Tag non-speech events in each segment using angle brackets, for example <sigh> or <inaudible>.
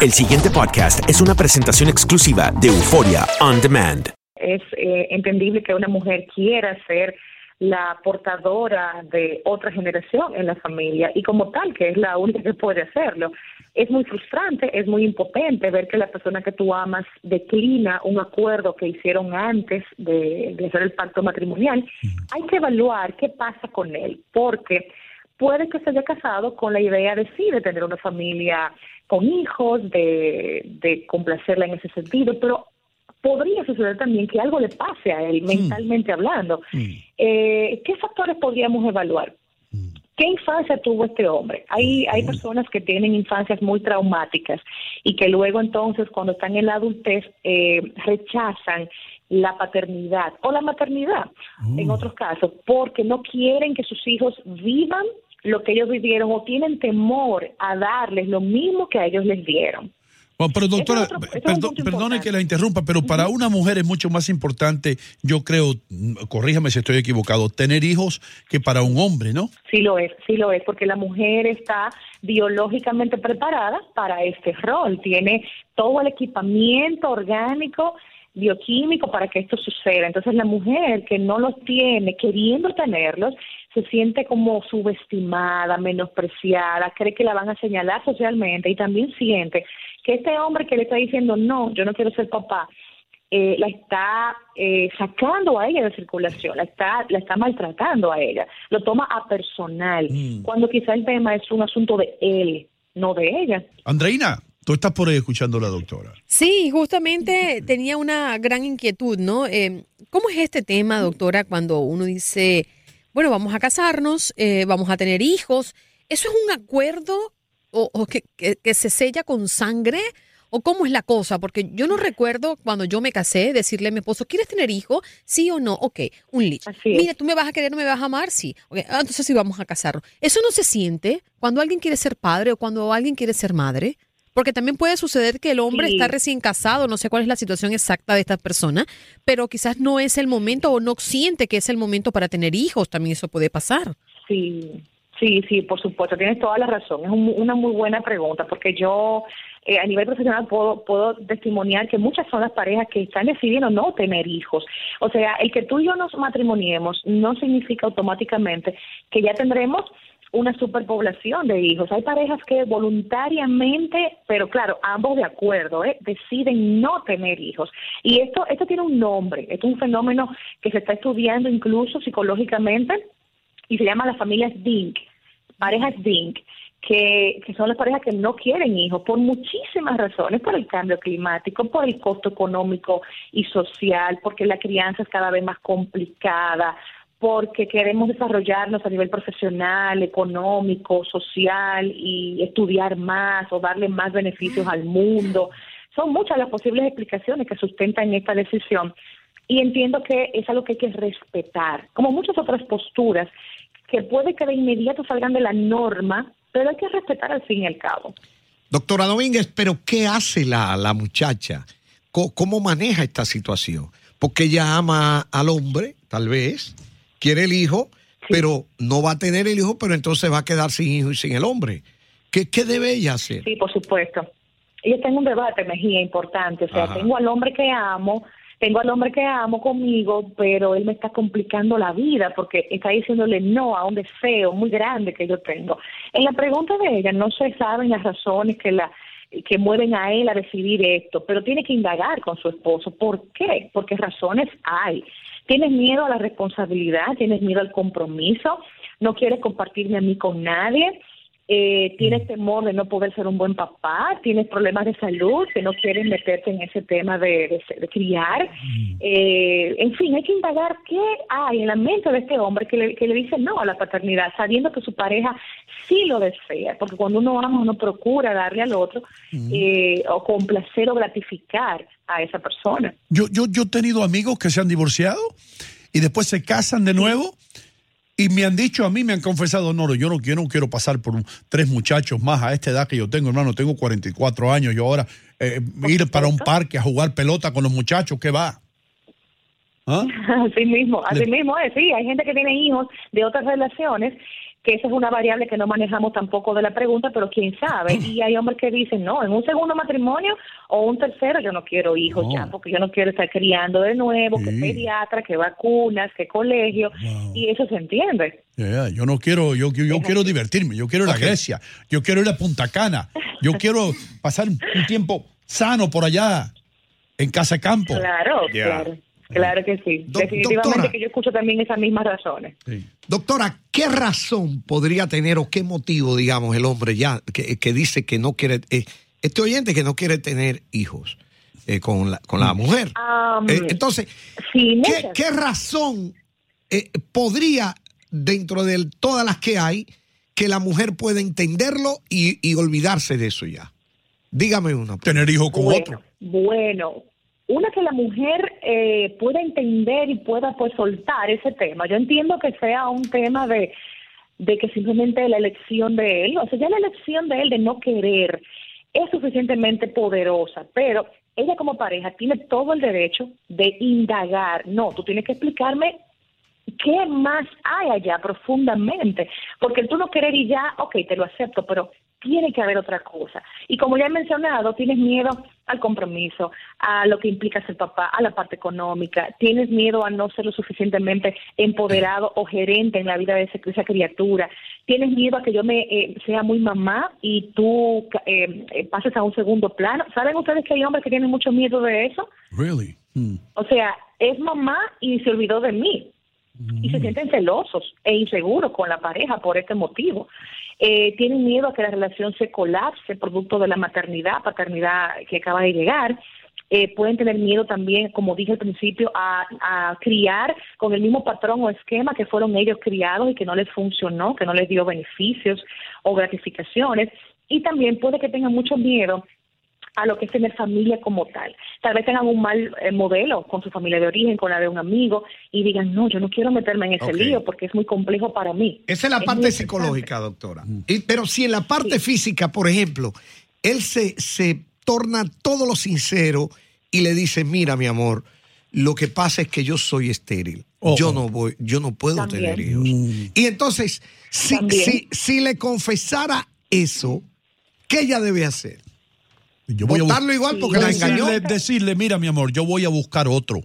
El siguiente podcast es una presentación exclusiva de Euforia On Demand. Es eh, entendible que una mujer quiera ser la portadora de otra generación en la familia y como tal, que es la única que puede hacerlo. Es muy frustrante, es muy impotente ver que la persona que tú amas declina un acuerdo que hicieron antes de, de hacer el pacto matrimonial. Hay que evaluar qué pasa con él, porque puede que se haya casado con la idea de sí, de tener una familia con hijos, de, de complacerla en ese sentido, pero podría suceder también que algo le pase a él, mentalmente hablando. Eh, ¿Qué factores podríamos evaluar? ¿Qué infancia tuvo este hombre? Hay, hay personas que tienen infancias muy traumáticas y que luego entonces cuando están en la adultez eh, rechazan la paternidad o la maternidad en otros casos porque no quieren que sus hijos vivan lo que ellos vivieron o tienen temor a darles lo mismo que a ellos les dieron. Bueno, pero doctora, es otro- es perdone que la interrumpa, pero para una mujer es mucho más importante, yo creo, mm, corríjame si estoy equivocado, tener hijos que para un hombre, ¿no? Sí lo es, sí lo es, porque la mujer está biológicamente preparada para este rol, tiene todo el equipamiento orgánico, bioquímico para que esto suceda. Entonces la mujer que no los tiene, queriendo tenerlos, se siente como subestimada, menospreciada, cree que la van a señalar socialmente y también siente que este hombre que le está diciendo, no, yo no quiero ser papá, eh, la está eh, sacando a ella de circulación, la está, la está maltratando a ella, lo toma a personal, cuando quizá el tema es un asunto de él, no de ella. Andreina, tú estás por ahí escuchando a la doctora. Sí, justamente tenía una gran inquietud, ¿no? Eh, ¿Cómo es este tema, doctora, cuando uno dice, bueno, vamos a casarnos, eh, vamos a tener hijos? ¿Eso es un acuerdo o, o que, que- que se sella con sangre? ¿O cómo es la cosa? Porque yo no recuerdo cuando yo me casé decirle a mi esposo, ¿quieres tener hijos? ¿Sí o no? Ok, un es. Mira, ¿tú me vas a querer o me vas a amar? Sí. Ok, ah, entonces sí vamos a casarnos. ¿Eso no se siente cuando alguien quiere ser padre o cuando alguien quiere ser madre? Porque también puede suceder que el hombre Sí. está recién casado, no sé cuál es la situación exacta de esta persona, pero quizás no es el momento o no siente que es el momento para tener hijos, también eso puede pasar. Sí, sí, sí, por supuesto, tienes toda la razón. Es un- una muy buena pregunta porque yo eh, a nivel profesional puedo, puedo testimoniar que muchas son las parejas que están decidiendo no tener hijos. O sea, el que tú y yo nos matrimoniemos no significa automáticamente que ya tendremos una superpoblación de hijos. Hay parejas que voluntariamente, pero claro, ambos de acuerdo, ¿eh? deciden no tener hijos. Y esto, esto tiene un nombre, es un fenómeno que se está estudiando incluso psicológicamente y se llama las familias DINK, parejas DINK, que, que son las parejas que no quieren hijos por muchísimas razones, por el cambio climático, por el costo económico y social, porque la crianza es cada vez más complicada, porque queremos desarrollarnos a nivel profesional, económico, social y estudiar más o darle más beneficios al mundo. Son muchas las posibles explicaciones que sustentan esta decisión y entiendo que es algo que hay que respetar, como muchas otras posturas que puede que de inmediato salgan de la norma, pero hay que respetar al fin y al cabo. Doctora Domínguez, pero ¿qué hace la, la muchacha? ¿Cómo, maneja esta situación? Porque ella ama al hombre, tal vez, quiere el hijo, pero no va a tener el hijo, pero entonces va a quedar sin hijo y sin el hombre. ¿Qué, qué debe ella hacer? Sí, por supuesto. Yo tengo un debate, Mejía, importante. O sea, Ajá. tengo al hombre que amo, tengo al hombre que amo conmigo, pero él me está complicando la vida porque está diciéndole no a un deseo muy grande que yo tengo. En la pregunta de ella no se saben las razones que la que mueven a él a decidir esto, pero tiene que indagar con su esposo. ¿Por qué? Porque razones hay. Tienes miedo a la responsabilidad, tienes miedo al compromiso, no quieres compartirme a mí con nadie, eh, tienes temor de no poder ser un buen papá, tienes problemas de salud, que no quieres meterte en ese tema de, de- de criar. Eh, en fin, hay que indagar qué hay en la mente de este hombre que le, que le dice no a la paternidad, sabiendo que su pareja sí lo desea, porque cuando uno ama, uno procura darle al otro eh, o complacer o gratificar a esa persona. Yo, yo, yo he tenido amigos que se han divorciado y después se casan de nuevo y me han dicho a mí, me han confesado, no, yo no quiero, no quiero pasar por un- tres muchachos más a esta edad que yo tengo, hermano, tengo 44 años, yo ahora eh, ir para un parque a jugar pelota con los muchachos, ¿qué va? ¿Ah? <laughs> Así mismo, así Le- mismo es, sí, hay gente que tiene hijos de otras relaciones que esa es una variable que no manejamos tampoco de la pregunta, pero quién sabe. <clears throat> Y hay hombres que dicen, no, en un segundo matrimonio o un tercero yo no quiero hijos No. ya, porque yo no quiero estar criando de nuevo, que Sí. pediatra, que vacunas, que colegio, Wow. y eso se entiende. Yeah, yo no quiero, yo, yo, yo quiero divertirme, yo quiero ir Ok. a Grecia, yo quiero ir a Punta Cana, yo <laughs> quiero pasar un, tiempo sano por allá, en Casa Campo. Claro, claro. Claro que sí. Do- Definitivamente doctora. que yo escucho también esas mismas razones. Sí. Doctora, ¿qué razón podría tener o qué motivo, digamos, el hombre ya que, que dice que no quiere, eh, este oyente que no quiere tener hijos eh, con, la, con la mujer? Am, Eh, entonces, sí, ¿qué, qué razón eh, podría, dentro de todas las que hay, que la mujer pueda entenderlo y, y olvidarse de eso ya? Dígame una. Tener hijos con bueno, otro. Bueno, una que la mujer eh, pueda entender y pueda pues soltar ese tema. Yo entiendo que sea un tema de, de que simplemente la elección de él, o sea, ya la elección de él de no querer es suficientemente poderosa, pero ella como pareja tiene todo el derecho de indagar. No, tú tienes que explicarme ¿qué más hay allá profundamente? Porque tú no querer y ya, ok, te lo acepto, pero tiene que haber otra cosa. Y como ya he mencionado, tienes miedo al compromiso, a lo que implica ser papá, a la parte económica, tienes miedo a no ser lo suficientemente empoderado o gerente en la vida de esa criatura, tienes miedo a que yo me eh, sea muy mamá y tú eh, eh, pases a un segundo plano. ¿Saben ustedes que hay hombres que tienen mucho miedo de eso? Really? Hmm. O sea, es mamá y se olvidó de mí. Y se sienten celosos e inseguros con la pareja por este motivo. Eh, tienen miedo a que la relación se colapse producto de la maternidad, paternidad que acaba de llegar. Eh, pueden tener miedo también, como dije al principio, a, a criar con el mismo patrón o esquema que fueron ellos criados y que no les funcionó, que no les dio beneficios o gratificaciones. Y también puede que tengan mucho miedo a lo que es tener familia como tal. Tal vez tengan un mal eh, modelo con su familia de origen, con la de un amigo, y digan, no, yo no quiero meterme en ese lío porque es muy complejo para mí. Esa es la parte psicológica, doctora. Y- pero si en la parte física, por ejemplo, él se, se torna todo lo sincero y le dice, mira, mi amor, lo que pasa es que yo soy estéril. Oh, yo no voy, yo no puedo También. tener hijos. Mm. Y entonces, si, si, si le confesara eso, ¿qué ella debe hacer? Yo voy a Votarlo igual porque la engañó. decirle, decirle, mira, mi amor, yo voy a buscar otro.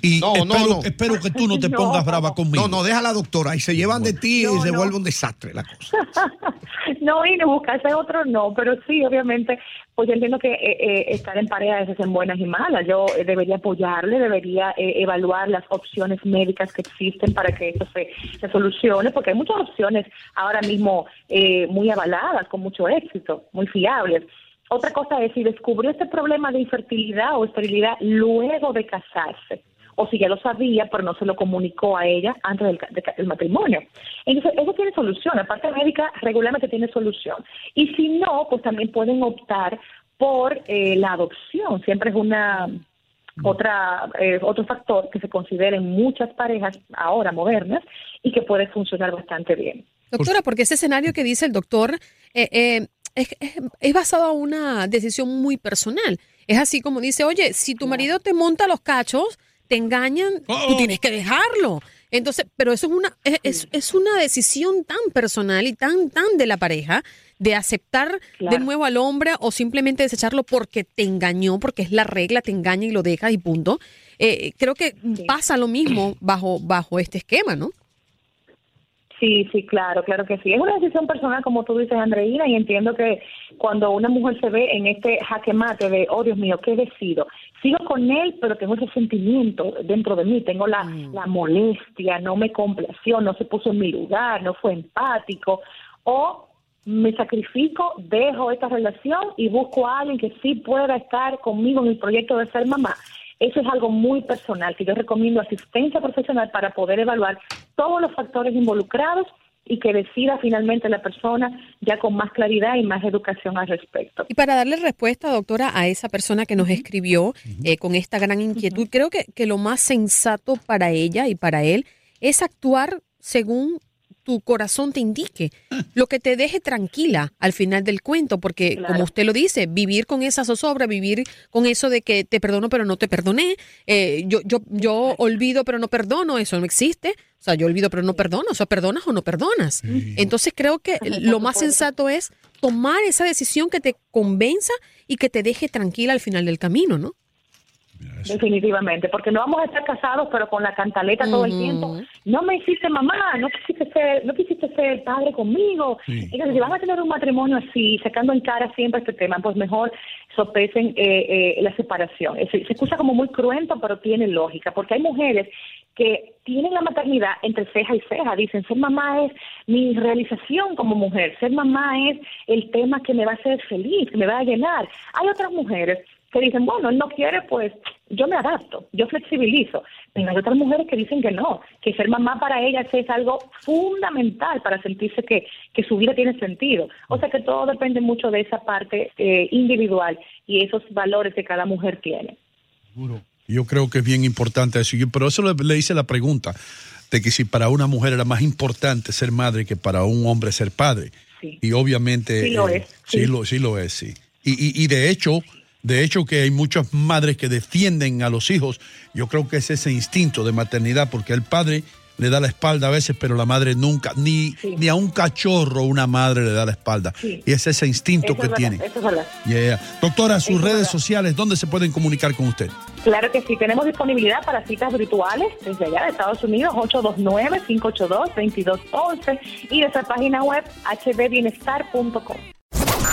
Y No, espero, no. espero que tú no te <laughs> No. pongas brava conmigo. No, no, deja a la doctora y se llevan de ti No, y se no. vuelve un desastre la cosa. <laughs> no, y no buscarse otro no, pero sí, obviamente, pues yo entiendo que eh, eh, estar en pareja a veces en buenas y malas. Yo eh, debería apoyarle, debería eh, evaluar las opciones médicas que existen para que esto se, se solucione, porque hay muchas opciones ahora mismo eh, muy avaladas, con mucho éxito, muy fiables. Otra cosa es si descubrió este problema de infertilidad o esterilidad luego de casarse o si ya lo sabía, pero no se lo comunicó a ella antes del, ca- de ca- del matrimonio. Entonces, eso tiene solución, la parte médica regularmente tiene solución. Y si no, pues también pueden optar por eh, la adopción, siempre es una otra eh, otro factor que se considera en muchas parejas ahora modernas y que puede funcionar bastante bien. Doctora, porque ese escenario que dice el doctor eh, eh, es, es- es basado en una decisión muy personal. Es así como dice, oye, si tu marido te monta los cachos, te engañan, Oh. tú tienes que dejarlo. Entonces, pero eso es una, es, es- una decisión tan personal y tan, tan de la pareja de aceptar de nuevo al hombre o simplemente desecharlo porque te engañó, porque es la regla, te engaña y lo dejas y punto. Eh, creo que pasa lo mismo bajo, bajo este esquema, ¿no? Sí, sí, claro, claro que sí. Es una decisión personal, como tú dices, Andreina, y entiendo que cuando una mujer se ve en este jaque mate de, oh Dios mío, ¿qué decido? Sigo con él, pero tengo ese sentimiento dentro de mí, tengo la, la molestia, no me complació, no se puso en mi lugar, no fue empático, o me sacrifico, dejo esta relación y busco a alguien que sí pueda estar conmigo en el proyecto de ser mamá. Eso es algo muy personal, que yo recomiendo asistencia profesional para poder evaluar todos los factores involucrados y que decida finalmente la persona ya con más claridad y más educación al respecto. Y para darle respuesta, doctora, a esa persona que nos escribió eh, con esta gran inquietud, creo que, que lo más sensato para ella y para él es actuar según tu corazón te indique, lo que te deje tranquila al final del cuento, porque Claro. como usted lo dice, vivir con esa zozobra, vivir con eso de que te perdono pero no te perdoné, eh, yo, yo, yo olvido pero no perdono, eso no existe. O sea, yo olvido pero no perdono, o sea, perdonas o no perdonas. Entonces creo que lo más sensato es tomar esa decisión que te convenza y que te deje tranquila al final del camino, ¿no? Definitivamente, porque no vamos a estar casados, pero con la cantaleta todo el tiempo. No me hiciste mamá, no quisiste ser, no quisiste ser padre conmigo. Sí. Entonces, si van a tener un matrimonio así, sacando en cara siempre este tema, pues mejor sopesen eh, eh, la separación. Es- se escucha como muy cruento, pero tiene lógica, porque hay mujeres que tienen la maternidad entre ceja y ceja. Dicen, ser mamá es mi realización como mujer, ser mamá es el tema que me va a hacer feliz, que me va a llenar. Hay otras mujeres que dicen, bueno, él no quiere, pues yo me adapto, yo flexibilizo. Pero hay otras mujeres que dicen que no, que ser mamá para ellas es algo fundamental para sentirse que, que su vida tiene sentido. O sea que todo depende mucho de esa parte eh, individual y esos valores que cada mujer tiene. Yo creo que es bien importante eso. Yo- Pero eso le, le hice la pregunta de que si para una mujer era más importante ser madre que para un hombre ser padre. Sí. Y obviamente... Sí lo eh, es, Sí, sí. lo, sí lo es, sí. Y, y- y de hecho... De hecho, que hay muchas madres que defienden a los hijos. Yo creo que es ese instinto de maternidad, porque el padre le da la espalda a veces, pero la madre nunca, ni, Sí. ni a un cachorro una madre le da la espalda. Sí. Y es ese instinto Eso que es verdad, tiene. eso es verdad. Yeah, yeah. Doctora, sus Eso redes verdad. sociales, ¿dónde se pueden comunicar con usted? Claro que sí, tenemos disponibilidad para citas virtuales desde allá de Estados Unidos, 829-582-2211 y nuestra página web hbbienestar.com.